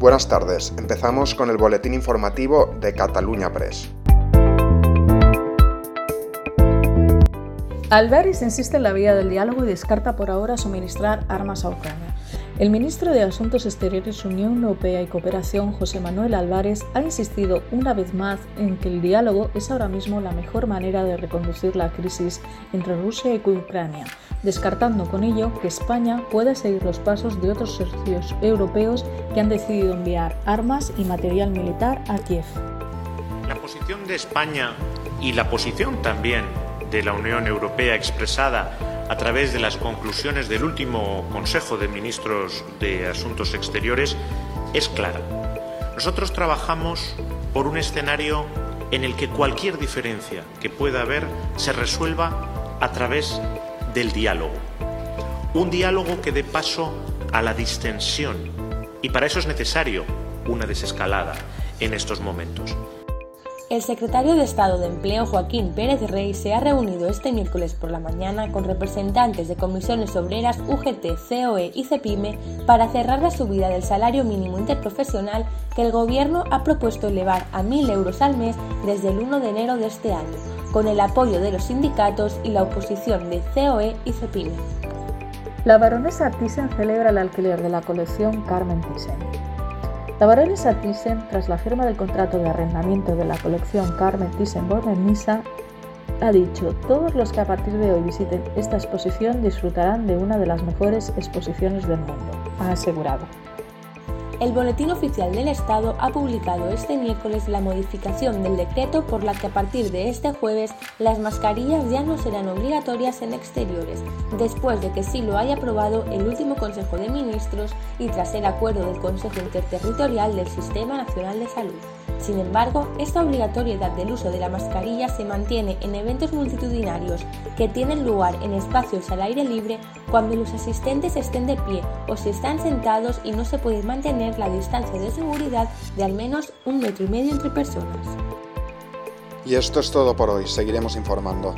Buenas tardes, empezamos con el boletín informativo de Cataluña Press. Alberis insiste en la vía del diálogo y descarta por ahora suministrar armas a Ucrania. El ministro de Asuntos Exteriores, Unión Europea y Cooperación, José Manuel Álvarez, ha insistido una vez más en que el diálogo es ahora mismo la mejor manera de reconducir la crisis entre Rusia y Ucrania, descartando con ello que España pueda seguir los pasos de otros socios europeos que han decidido enviar armas y material militar a Kiev. La posición de España y la posición también de la Unión Europea expresada a través de las conclusiones del último Consejo de Ministros de Asuntos Exteriores es clara. Nosotros trabajamos por un escenario en el que cualquier diferencia que pueda haber se resuelva a través del diálogo. Un diálogo que dé paso a la distensión y para eso es necesario una desescalada en estos momentos. El secretario de Estado de Empleo Joaquín Pérez Rey se ha reunido este miércoles por la mañana con representantes de comisiones obreras UGT, COE y CEPIME para cerrar la subida del salario mínimo interprofesional que el Gobierno ha propuesto elevar a 1.000 euros al mes desde el 1 de enero de este año, con el apoyo de los sindicatos y la oposición de COE y CEPIME. La baronesa Thyssen celebra el alquiler de la colección Carmen Thyssen. La baronesa Thyssen, tras la firma del contrato de arrendamiento de la colección Carmen Thyssen-Bornemisza, ha dicho, todos los que a partir de hoy visiten esta exposición disfrutarán de una de las mejores exposiciones del mundo, ha asegurado. El Boletín Oficial del Estado ha publicado este miércoles la modificación del decreto por la que a partir de este jueves las mascarillas ya no serán obligatorias en exteriores, después de que sí lo haya aprobado el último Consejo de Ministros y tras el acuerdo del Consejo Interterritorial del Sistema Nacional de Salud. Sin embargo, esta obligatoriedad del uso de la mascarilla se mantiene en eventos multitudinarios que tienen lugar en espacios al aire libre cuando los asistentes estén de pie o si están sentados y no se puede mantener la distancia de seguridad de al menos un metro y medio entre personas. Y esto es todo por hoy, seguiremos informando.